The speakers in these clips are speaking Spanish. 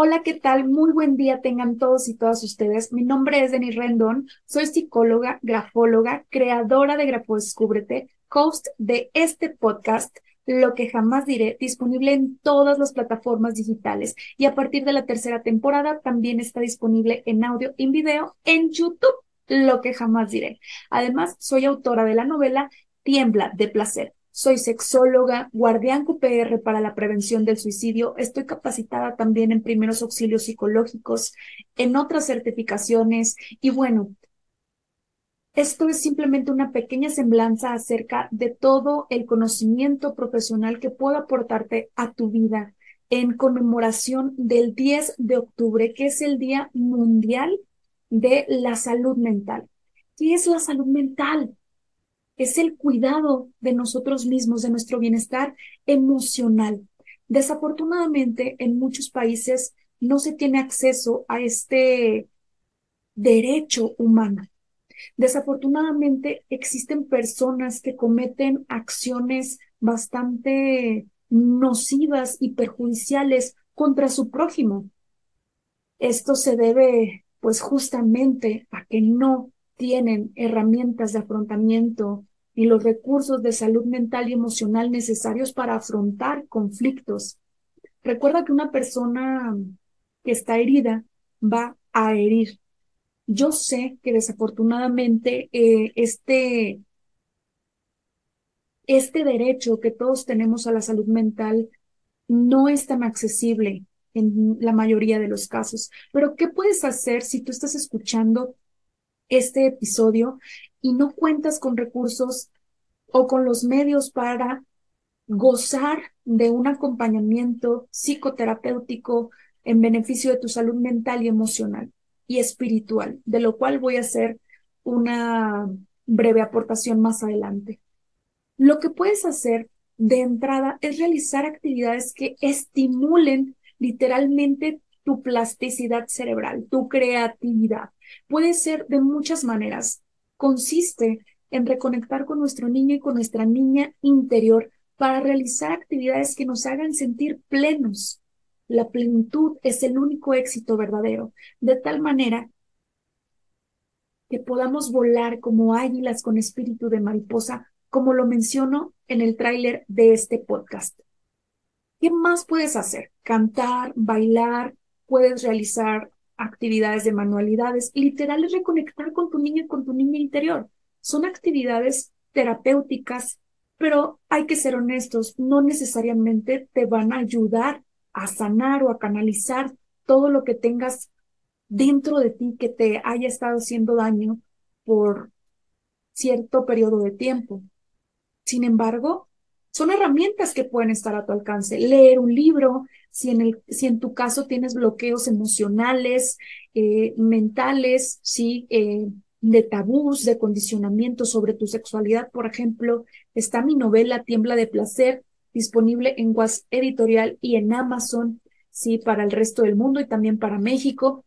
Hola, ¿qué tal? Muy buen día tengan todos y todas ustedes. Mi nombre es Denis Rendón, soy psicóloga, grafóloga, creadora de Grafo Descúbrete, host de este podcast, Lo que jamás diré, disponible en todas las plataformas digitales y a partir de la tercera temporada también está disponible en audio y en video en YouTube, Lo que jamás diré. Además, soy autora de la novela Tiembla de placer soy sexóloga, guardián QPR para la prevención del suicidio. Estoy capacitada también en primeros auxilios psicológicos, en otras certificaciones. Y bueno, esto es simplemente una pequeña semblanza acerca de todo el conocimiento profesional que puedo aportarte a tu vida en conmemoración del 10 de octubre, que es el Día Mundial de la Salud Mental. ¿Qué es la salud mental? Es el cuidado de nosotros mismos, de nuestro bienestar emocional. Desafortunadamente, en muchos países no se tiene acceso a este derecho humano. Desafortunadamente, existen personas que cometen acciones bastante nocivas y perjudiciales contra su prójimo. Esto se debe, pues, justamente a que no tienen herramientas de afrontamiento y los recursos de salud mental y emocional necesarios para afrontar conflictos. Recuerda que una persona que está herida va a herir. Yo sé que desafortunadamente eh, este, este derecho que todos tenemos a la salud mental no es tan accesible en la mayoría de los casos. Pero, ¿qué puedes hacer si tú estás escuchando este episodio y no cuentas con recursos o con los medios para gozar de un acompañamiento psicoterapéutico en beneficio de tu salud mental y emocional y espiritual, de lo cual voy a hacer una breve aportación más adelante. Lo que puedes hacer de entrada es realizar actividades que estimulen literalmente tu plasticidad cerebral, tu creatividad. Puede ser de muchas maneras. Consiste en reconectar con nuestro niño y con nuestra niña interior para realizar actividades que nos hagan sentir plenos. La plenitud es el único éxito verdadero, de tal manera que podamos volar como águilas con espíritu de mariposa, como lo menciono en el tráiler de este podcast. ¿Qué más puedes hacer? Cantar, bailar, puedes realizar actividades de manualidades, literal es reconectar con tu niño y con tu niña interior. Son actividades terapéuticas, pero hay que ser honestos, no necesariamente te van a ayudar a sanar o a canalizar todo lo que tengas dentro de ti que te haya estado haciendo daño por cierto periodo de tiempo. Sin embargo, son herramientas que pueden estar a tu alcance. Leer un libro, si en, el, si en tu caso tienes bloqueos emocionales, eh, mentales, sí, eh, de tabús, de condicionamiento sobre tu sexualidad, por ejemplo, está mi novela Tiembla de Placer, disponible en Was Editorial y en Amazon, sí, para el resto del mundo y también para México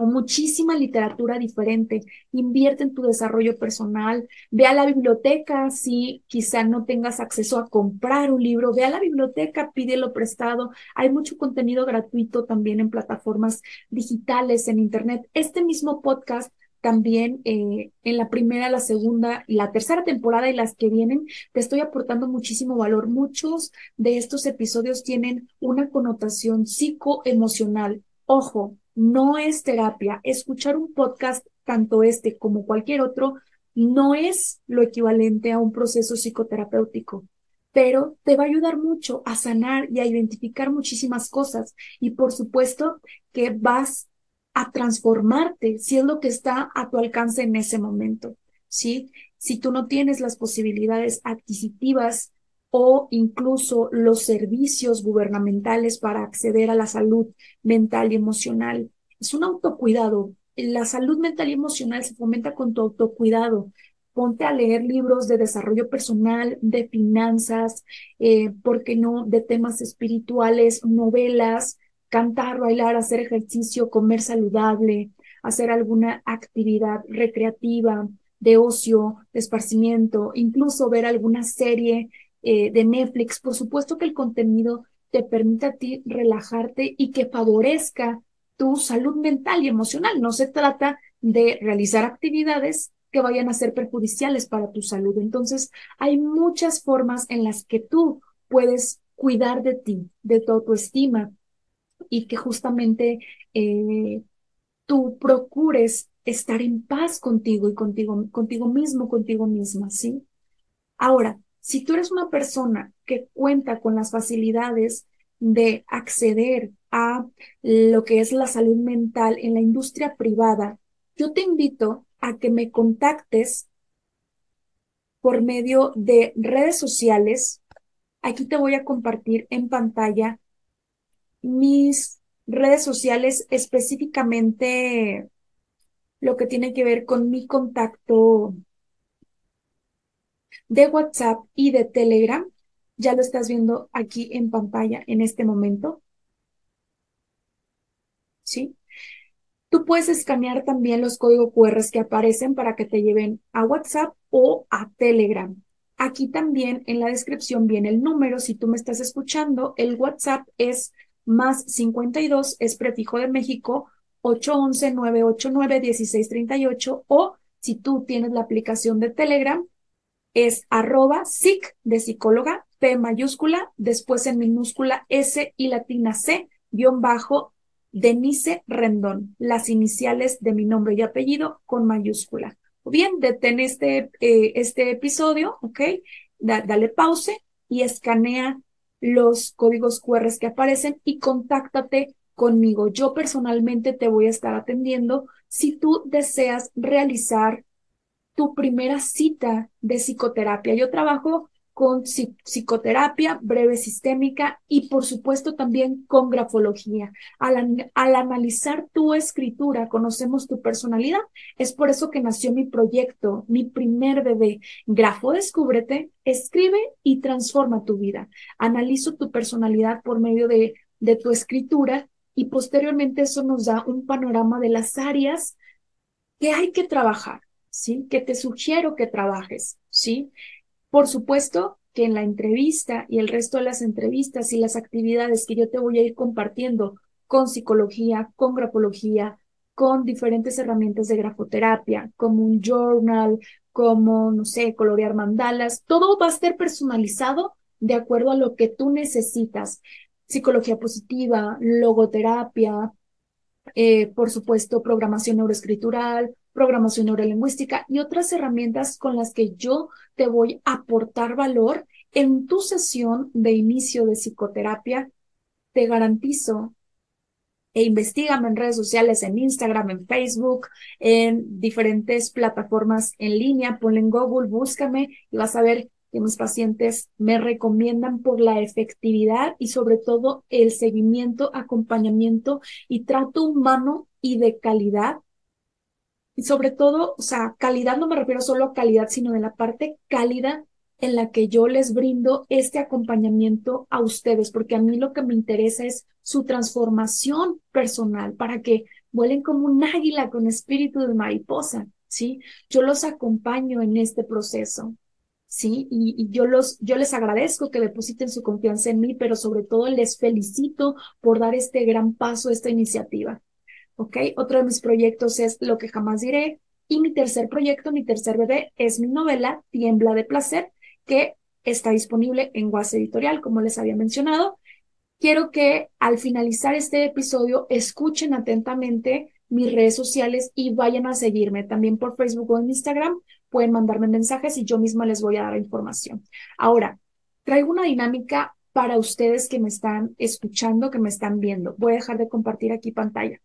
o muchísima literatura diferente. Invierte en tu desarrollo personal, ve a la biblioteca si quizá no tengas acceso a comprar un libro, ve a la biblioteca, pídelo prestado. Hay mucho contenido gratuito también en plataformas digitales, en Internet. Este mismo podcast también eh, en la primera, la segunda, la tercera temporada y las que vienen, te estoy aportando muchísimo valor. Muchos de estos episodios tienen una connotación psicoemocional. Ojo, no es terapia. Escuchar un podcast, tanto este como cualquier otro, no es lo equivalente a un proceso psicoterapéutico pero te va a ayudar mucho a sanar y a identificar muchísimas cosas. Y por supuesto que vas a transformarte si es lo que está a tu alcance en ese momento, ¿sí? Si tú no tienes las posibilidades adquisitivas o incluso los servicios gubernamentales para acceder a la salud mental y emocional, es un autocuidado. La salud mental y emocional se fomenta con tu autocuidado, ponte a leer libros de desarrollo personal, de finanzas, eh, ¿por qué no? De temas espirituales, novelas, cantar, bailar, hacer ejercicio, comer saludable, hacer alguna actividad recreativa, de ocio, de esparcimiento, incluso ver alguna serie eh, de Netflix. Por supuesto que el contenido te permite a ti relajarte y que favorezca tu salud mental y emocional. No se trata de realizar actividades que vayan a ser perjudiciales para tu salud. Entonces, hay muchas formas en las que tú puedes cuidar de ti, de tu autoestima y que justamente eh, tú procures estar en paz contigo y contigo, contigo mismo, contigo misma, ¿sí? Ahora, si tú eres una persona que cuenta con las facilidades de acceder a lo que es la salud mental en la industria privada, yo te invito a que me contactes por medio de redes sociales. Aquí te voy a compartir en pantalla mis redes sociales, específicamente lo que tiene que ver con mi contacto de WhatsApp y de Telegram. Ya lo estás viendo aquí en pantalla en este momento. ¿Sí? Tú puedes escanear también los códigos QR que aparecen para que te lleven a WhatsApp o a Telegram. Aquí también en la descripción viene el número. Si tú me estás escuchando, el WhatsApp es más 52, es prefijo de México, 811-989-1638 o si tú tienes la aplicación de Telegram, es arroba SIC de psicóloga, P mayúscula, después en minúscula S y latina C, guion bajo Denise Rendón, las iniciales de mi nombre y apellido con mayúscula. O bien, detén este, eh, este episodio, ¿ok? dale pause y escanea los códigos QR que aparecen y contáctate conmigo. Yo personalmente te voy a estar atendiendo si tú deseas realizar tu primera cita de psicoterapia. Yo trabajo con psicoterapia breve sistémica y por supuesto también con grafología. Al, al, analizar tu escritura, conocemos tu personalidad. Es por eso que nació mi proyecto, mi primer bebé. Grafo Descúbrete, escribe y transforma tu vida. Analizo tu personalidad por medio de, de tu escritura y posteriormente eso nos da un panorama de las áreas que hay que trabajar, ¿sí? Que te sugiero que trabajes, ¿sí? Por supuesto que en la entrevista y el resto de las entrevistas y las actividades que yo te voy a ir compartiendo con psicología, con grafología, con diferentes herramientas de grafoterapia, como un journal, como, no sé, colorear mandalas, todo va a estar personalizado de acuerdo a lo que tú necesitas. Psicología positiva, logoterapia, eh, por supuesto, programación neuroescritural, programación neurolingüística y otras herramientas con las que yo te voy a aportar valor en tu sesión de inicio de psicoterapia. Te garantizo e investigame en redes sociales, en Instagram, en Facebook, en diferentes plataformas en línea, ponle en Google, búscame y vas a ver que mis pacientes me recomiendan por la efectividad y sobre todo el seguimiento, acompañamiento y trato humano y de calidad y sobre todo, o sea, calidad no me refiero solo a calidad, sino de la parte cálida en la que yo les brindo este acompañamiento a ustedes, porque a mí lo que me interesa es su transformación personal para que vuelen como un águila con espíritu de mariposa, ¿sí? Yo los acompaño en este proceso, ¿sí? Y, y, yo los, yo les agradezco que depositen su confianza en mí, pero sobre todo les felicito por dar este gran paso, esta iniciativa. ¿Ok? Otro de mis proyectos es Lo que jamás diré, Y mi tercer proyecto, mi tercer bebé, es mi novela Tiembla de Placer, que está disponible en Guas Editorial, como les había mencionado. Quiero que al finalizar este episodio escuchen atentamente mis redes sociales y vayan a seguirme también por Facebook o en Instagram. Pueden mandarme mensajes y yo misma les voy a dar información. Ahora, traigo una dinámica para ustedes que me están escuchando, que me están viendo. Voy a dejar de compartir aquí pantalla.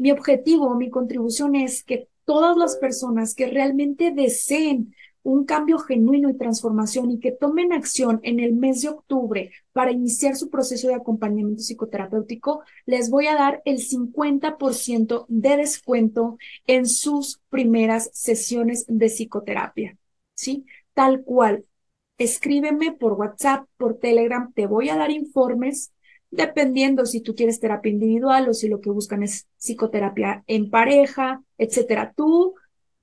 Mi objetivo, mi contribución es que todas las personas que realmente deseen un cambio genuino y transformación y que tomen acción en el mes de octubre para iniciar su proceso de acompañamiento psicoterapéutico, les voy a dar el 50% de descuento en sus primeras sesiones de psicoterapia. ¿Sí? Tal cual. Escríbeme por WhatsApp, por Telegram, te voy a dar informes dependiendo si tú quieres terapia individual o si lo que buscan es psicoterapia en pareja, etcétera. Tú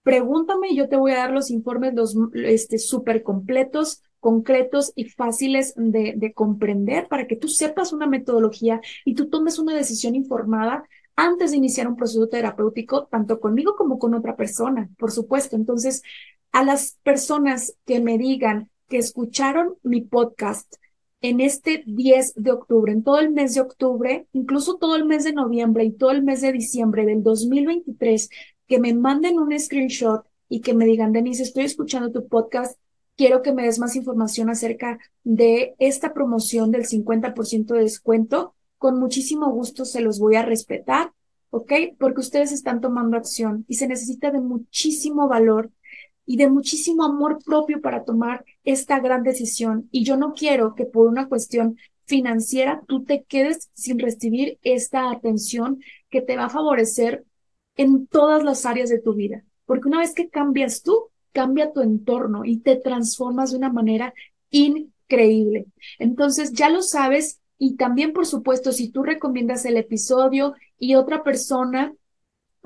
Pregúntame y yo te voy a dar los informes los, este, súper completos, concretos y fáciles de, de comprender para que tú sepas una metodología y tú tomes una decisión informada antes de iniciar un proceso terapéutico, tanto conmigo como con otra persona, por supuesto. Entonces, a las personas que me digan que escucharon mi podcast en este 10 de octubre, en todo el mes de octubre, incluso todo el mes de noviembre y todo el mes de diciembre del 2023, que me manden un screenshot y que me digan, Denise, estoy escuchando tu podcast, quiero que me des más información acerca de esta promoción del 50% de descuento. Con muchísimo gusto se los voy a respetar, ¿ok? Porque ustedes están tomando acción y se necesita de muchísimo valor y de muchísimo amor propio para tomar esta gran decisión. Y yo no quiero que por una cuestión financiera tú te quedes sin recibir esta atención que te va a favorecer en todas las áreas de tu vida, porque una vez que cambias tú, cambia tu entorno y te transformas de una manera increíble. Entonces, ya lo sabes y también, por supuesto, si tú recomiendas el episodio y otra persona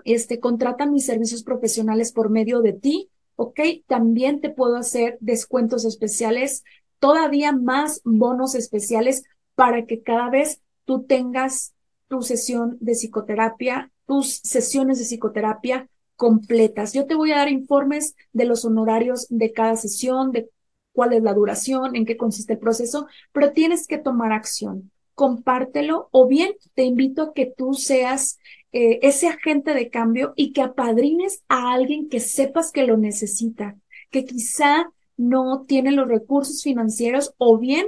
este, contrata mis servicios profesionales por medio de ti, ¿ok? También te puedo hacer descuentos especiales, todavía más bonos especiales para que cada vez tú tengas tu sesión de psicoterapia tus sesiones de psicoterapia completas. Yo te voy a dar informes de los honorarios de cada sesión, de cuál es la duración, en qué consiste el proceso, pero tienes que tomar acción. Compártelo o bien te invito a que tú seas eh, ese agente de cambio y que apadrines a alguien que sepas que lo necesita, que quizá no tiene los recursos financieros o bien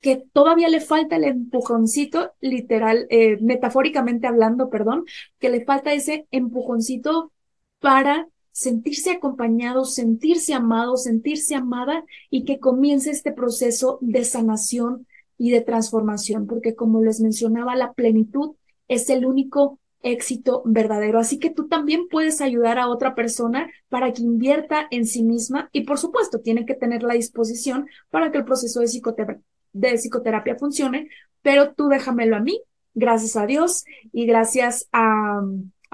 que todavía le falta el empujoncito, literal, eh, metafóricamente hablando, perdón, que le falta ese empujoncito para sentirse acompañado, sentirse amado, sentirse amada y que comience este proceso de sanación y de transformación, porque como les mencionaba, la plenitud es el único éxito verdadero. Así que tú también puedes ayudar a otra persona para que invierta en sí misma y por supuesto tiene que tener la disposición para que el proceso de psicoterapia de psicoterapia funcione, pero tú déjamelo a mí, gracias a Dios y gracias a,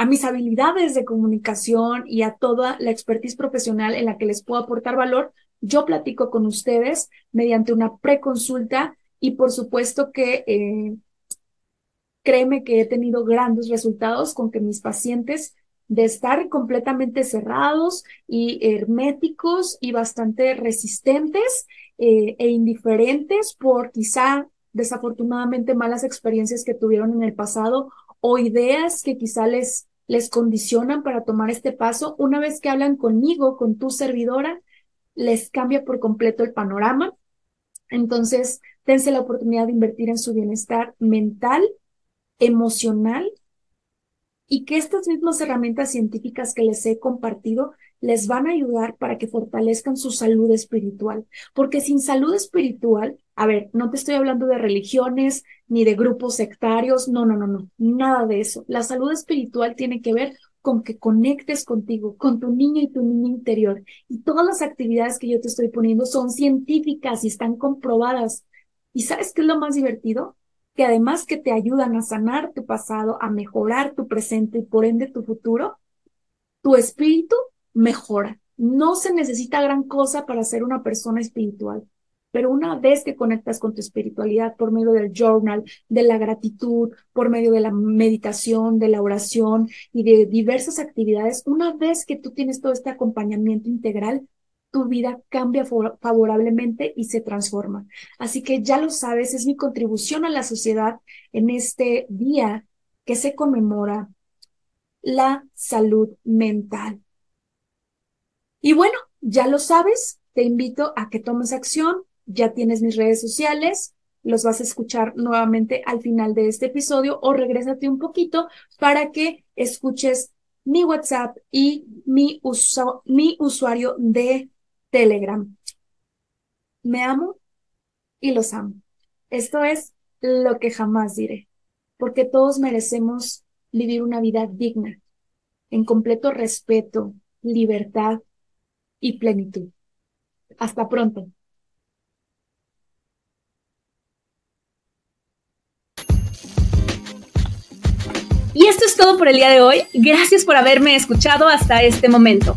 mis habilidades de comunicación y a toda la expertise profesional en la que les puedo aportar valor, yo platico con ustedes mediante una preconsulta y por supuesto que eh, créeme que he tenido grandes resultados con que mis pacientes de estar completamente cerrados y herméticos y bastante resistentes eh, e indiferentes por quizá desafortunadamente malas experiencias que tuvieron en el pasado o ideas que quizá les, les condicionan para tomar este paso, una vez que hablan conmigo, con tu servidora, les cambia por completo el panorama. Entonces, dense la oportunidad de invertir en su bienestar mental, emocional y que estas mismas herramientas científicas que les he compartido les van a ayudar para que fortalezcan su salud espiritual. Porque sin salud espiritual, a ver, no te estoy hablando de religiones ni de grupos sectarios, no, no, no, no, nada de eso. La salud espiritual tiene que ver con que conectes contigo, con tu niño y tu niña interior. Y todas las actividades que yo te estoy poniendo son científicas y están comprobadas. ¿Y sabes qué es lo más divertido? Que además que te ayudan a sanar tu pasado, a mejorar tu presente y por ende tu futuro, tu espíritu mejora. No se necesita gran cosa para ser una persona espiritual. Pero una vez que conectas con tu espiritualidad por medio del journal, de la gratitud, por medio de la meditación, de la oración y de diversas actividades, una vez que tú tienes todo este acompañamiento integral, tu vida cambia favorablemente y se transforma. Así que ya lo sabes, es mi contribución a la sociedad en este día que se conmemora la salud mental. Y bueno, ya lo sabes, te invito a que tomes acción, ya tienes mis redes sociales, los vas a escuchar nuevamente al final de este episodio o regrésate un poquito para que escuches mi WhatsApp y mi, mi usuario de Telegram. Me amo y los amo. Esto es lo que jamás diré, porque todos merecemos vivir una vida digna, en completo respeto, libertad y plenitud. Hasta pronto. Y esto es todo por el día de hoy. Gracias por haberme escuchado hasta este momento.